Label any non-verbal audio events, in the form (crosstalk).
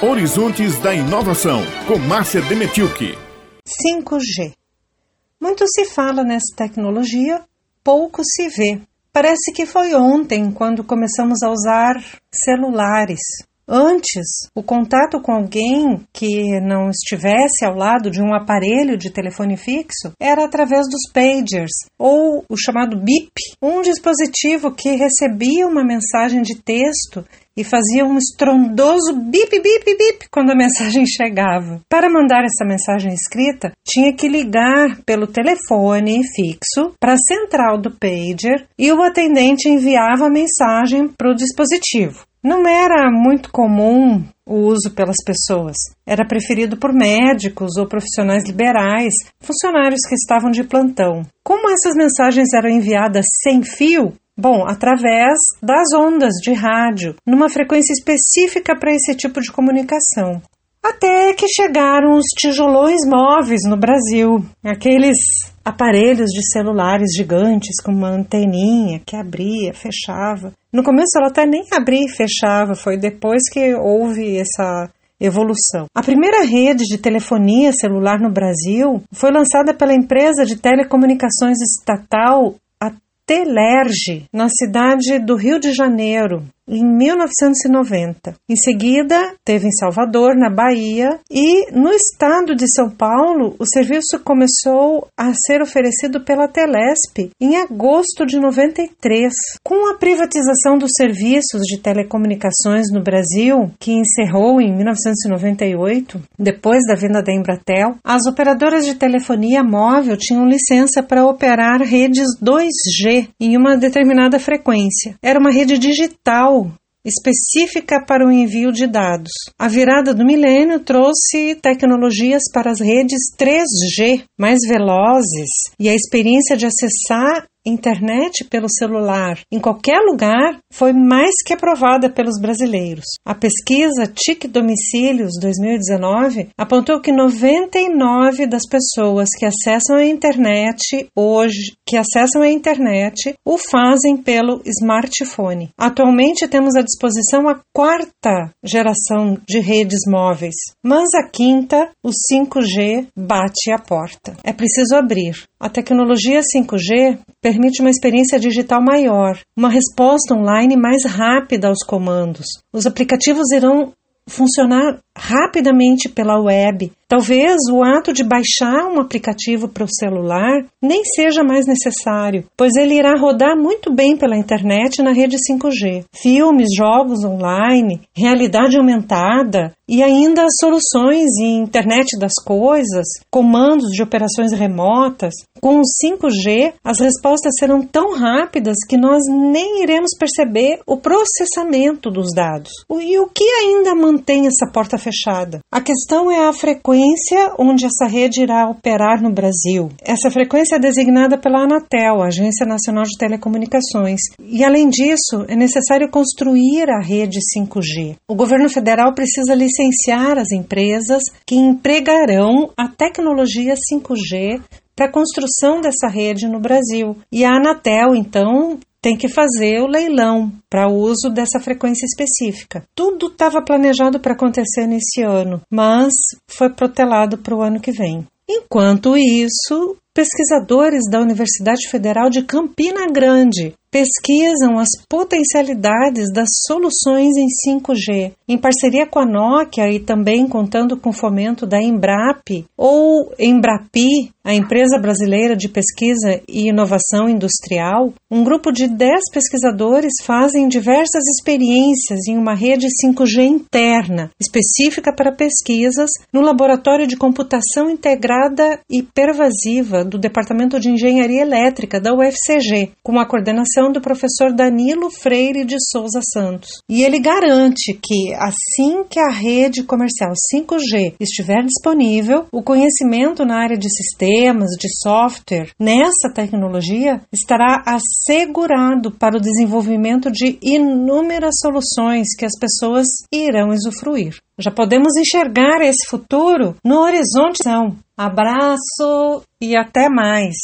Horizontes da Inovação, com Márcia Demetilke. 5G. Muito se fala nessa tecnologia, pouco se vê. Parece que foi ontem quando começamos a usar celulares. Antes, o contato com alguém que não estivesse ao lado de um aparelho de telefone fixo era através dos pagers, ou o chamado BIP, um dispositivo que recebia uma mensagem de texto e fazia um estrondoso bip, bip, bip quando a (laughs) mensagem chegava. Para mandar essa mensagem escrita, tinha que ligar pelo telefone fixo para a central do pager e o atendente enviava a mensagem para o dispositivo. Não era muito comum o uso pelas pessoas. Era preferido por médicos ou profissionais liberais, funcionários que estavam de plantão. Como essas mensagens eram enviadas sem fio, Bom, através das ondas de rádio, numa frequência específica para esse tipo de comunicação. Até que chegaram os tijolões móveis no Brasil, aqueles aparelhos de celulares gigantes com uma anteninha que abria, fechava. No começo ela até nem abria e fechava, foi depois que houve essa evolução. A primeira rede de telefonia celular no Brasil foi lançada pela empresa de telecomunicações estatal Telerge, na cidade do Rio de Janeiro, em 1990. Em seguida, teve em Salvador, na Bahia, e no estado de São Paulo, o serviço começou a ser oferecido pela Telesp em agosto de 93. Com a privatização dos serviços de telecomunicações no Brasil, que encerrou em 1998, depois da venda da Embratel, as operadoras de telefonia móvel tinham licença para operar redes 2G em uma determinada frequência. Era uma rede digital específica para o envio de dados. A virada do milênio trouxe tecnologias para as redes 3G mais velozes e a experiência de acessar internet pelo celular em qualquer lugar foi mais que aprovada pelos brasileiros. A pesquisa TIC Domicílios 2019 apontou que 99 das pessoas que acessam a internet hoje, que acessam a internet, o fazem pelo smartphone. Atualmente temos à disposição a quarta geração de redes móveis, mas a quinta, o 5G, bate a porta. É preciso abrir. A tecnologia 5G permite uma experiência digital maior, uma resposta online mais rápida aos comandos. Os aplicativos irão funcionar rapidamente pela web. Talvez o ato de baixar um aplicativo para o celular nem seja mais necessário, pois ele irá rodar muito bem pela internet na rede 5G. Filmes, jogos online, realidade aumentada e ainda soluções em internet das coisas, comandos de operações remotas. Com o 5G, as respostas serão tão rápidas que nós nem iremos perceber o processamento dos dados. E o que ainda mantém essa porta fechada. A questão é a frequência onde essa rede irá operar no Brasil. Essa frequência é designada pela Anatel, Agência Nacional de Telecomunicações, e além disso, é necessário construir a rede 5G. O governo federal precisa licenciar as empresas que empregarão a tecnologia 5G para a construção dessa rede no Brasil. E a Anatel, então, tem que fazer o leilão para uso dessa frequência específica. Tudo estava planejado para acontecer nesse ano, mas foi protelado para o ano que vem. Enquanto isso, pesquisadores da Universidade Federal de Campina Grande pesquisam as potencialidades das soluções em 5G, em parceria com a Nokia e também contando com o fomento da Embrap ou Embrapi, a empresa brasileira de pesquisa e inovação industrial. Um grupo de 10 pesquisadores fazem diversas experiências em uma rede 5G interna, específica para pesquisas, no laboratório de computação integrada e pervasiva do Departamento de Engenharia Elétrica da UFCG, com a coordenação do professor Danilo Freire de Souza Santos. E ele garante que, assim que a rede comercial 5G estiver disponível, o conhecimento na área de sistemas, de software, nessa tecnologia, estará assegurado para o desenvolvimento de inúmeras soluções que as pessoas irão usufruir. Já podemos enxergar esse futuro no horizonte. Abraço e até mais!